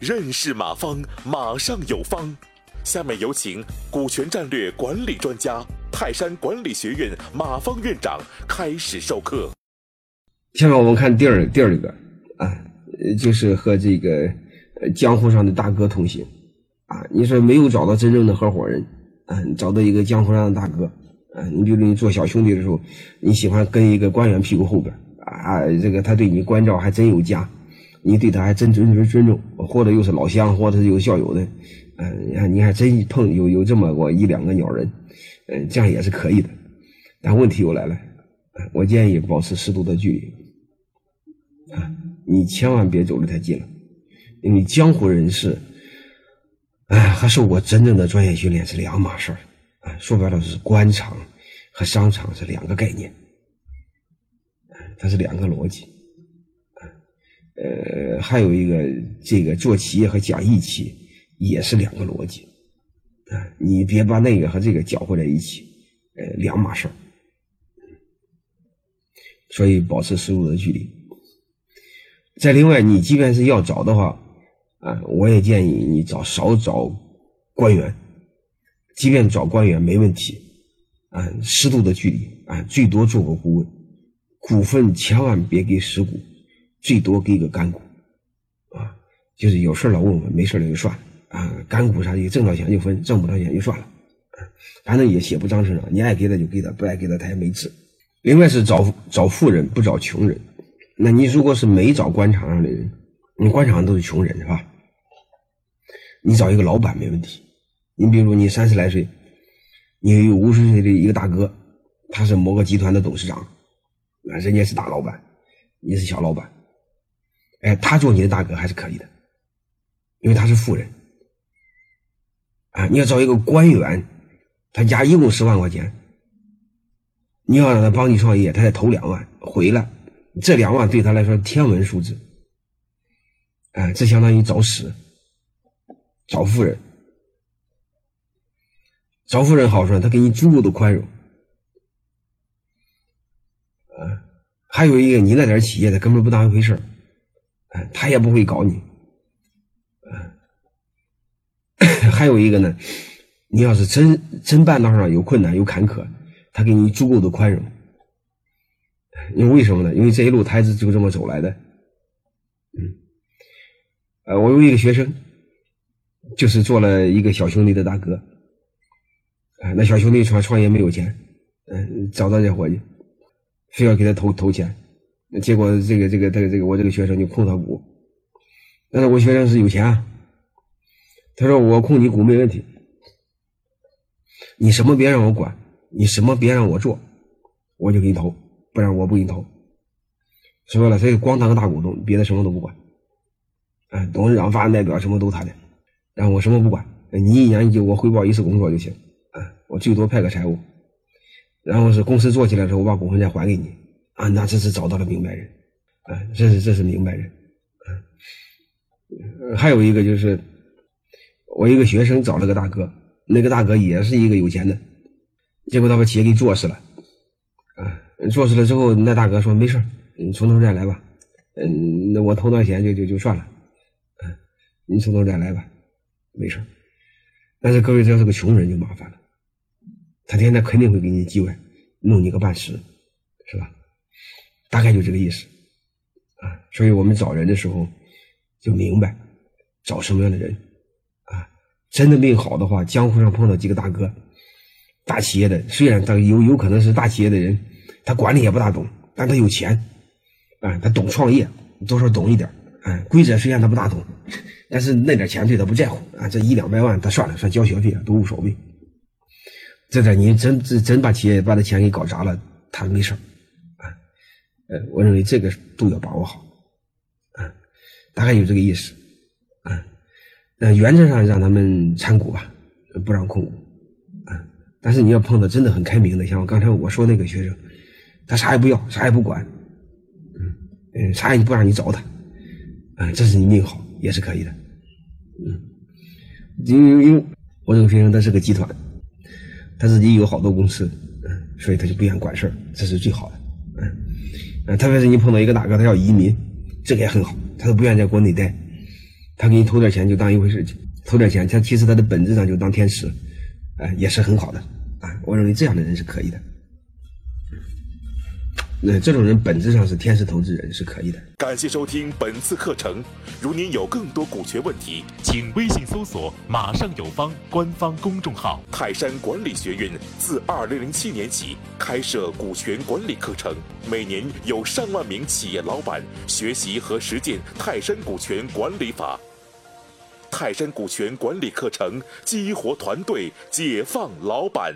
认识马方，马上有方。下面有请股权战略管理专家、泰山管理学院马方院长开始授课。下面我们看第二第二个啊，就是和这个江湖上的大哥同行啊。你说没有找到真正的合伙人啊，找到一个江湖上的大哥啊。你比如你做小兄弟的时候，你喜欢跟一个官员屁股后边啊，这个他对你关照还真有加，你对他还真尊尊尊重，或者又是老乡，或者是有校友的，嗯、你还真碰有有这么过一两个鸟人，嗯、这样也是可以的。但问题又来了，我建议保持适度的距离。啊，你千万别走得太近了，因为江湖人士，哎，和受过真正的专业训练是两码事儿啊。说白了是官场和商场是两个概念，它是两个逻辑。呃，还有一个这个做企业和讲义气也是两个逻辑，啊，你别把那个和这个搅和在一起，呃，两码事儿。所以保持适度的距离。再另外，你即便是要找的话，啊，我也建议你找少找官员，即便找官员没问题，啊，适度的距离，啊，最多做个顾问，股份千万别给实股，最多给个干股，啊，就是有事老问问，没事了就算，啊，干股啥的挣到钱就分，挣不到钱就算了，反正也写不章程上，你爱给他就给他，不爱给他他也没治。另外是找找富人，不找穷人。那你如果是没找官场上的人，你官场上都是穷人是吧？你找一个老板没问题。你比如你三十来岁，你有五十岁的一个大哥，他是某个集团的董事长，人家是大老板，你是小老板，哎，他做你的大哥还是可以的，因为他是富人。啊，你要找一个官员，他家一共十万块钱，你要让他帮你创业，他得投两万回来。这两万对他来说天文数字，啊，这相当于找死，找富人，找富人好处，他给你足够的宽容，还有一个你那点企业他根本不当一回事啊，他也不会搞你，还有一个呢，你要是真真半道上有困难有坎坷，他给你足够的宽容。因为为什么呢？因为这一路他是就这么走来的。嗯，呃，我有一个学生，就是做了一个小兄弟的大哥。啊，那小兄弟创创业没有钱，嗯，找到这伙计，非要给他投投钱，结果这个这个这个这个我这个学生就控他股。但是我学生是有钱啊，他说我控你股没问题，你什么别让我管，你什么别让我做，我就给你投。不然我不给你投。说白了，他就光当个大股东，别的什么都不管。哎，董事长、法人代表什么都他的，然后我什么不管。你一年就我汇报一次工作就行。啊，我最多派个财务。然后是公司做起来之后，我把股份再还给你。啊，那这是找到了明白人。啊，这是这是明白人。啊，还有一个就是，我一个学生找了个大哥，那个大哥也是一个有钱的，结果他把企业给做死了。啊。做死了之后，那大哥说没事你从头再来吧。嗯，那我投点钱就就就算了。嗯，你从头再来吧，没事但是各位，这要是个穷人就麻烦了，他天天肯定会给你机会，弄你个半死，是吧？大概就这个意思。啊，所以我们找人的时候就明白找什么样的人。啊，真的命好的话，江湖上碰到几个大哥，大企业的，虽然他有有可能是大企业的人。他管理也不大懂，但他有钱，啊，他懂创业，多少懂一点，哎，规则虽然他不大懂，但是那点钱对他不在乎，啊，这一两百万他算了，算交学费了都无所谓。这点你真真真把企业把他钱给搞砸了，他没事啊，呃，我认为这个度要把握好，啊，大概有这个意思，啊，那原则上让他们参股吧，不让控股，啊，但是你要碰到真的很开明的，像我刚才我说那个学生。他啥也不要，啥也不管，嗯嗯，啥也不让你找他，啊，这是你命好，也是可以的，嗯，因为因为我这个学生他是个集团，他自己有好多公司，嗯，所以他就不愿管事儿这是最好的，嗯，呃，特别是你碰到一个大哥，他要移民，这个也很好，他都不愿意在国内待，他给你投点钱就当一回事情，投点钱，他其实他的本质上就当天使，哎，也是很好的啊。我认为这样的人是可以的。那这种人本质上是天使投资人是可以的。感谢收听本次课程。如您有更多股权问题，请微信搜索“马上有方”官方公众号。泰山管理学院自二零零七年起开设股权管理课程，每年有上万名企业老板学习和实践泰山股权管理法。泰山股权管理课程激活团队，解放老板。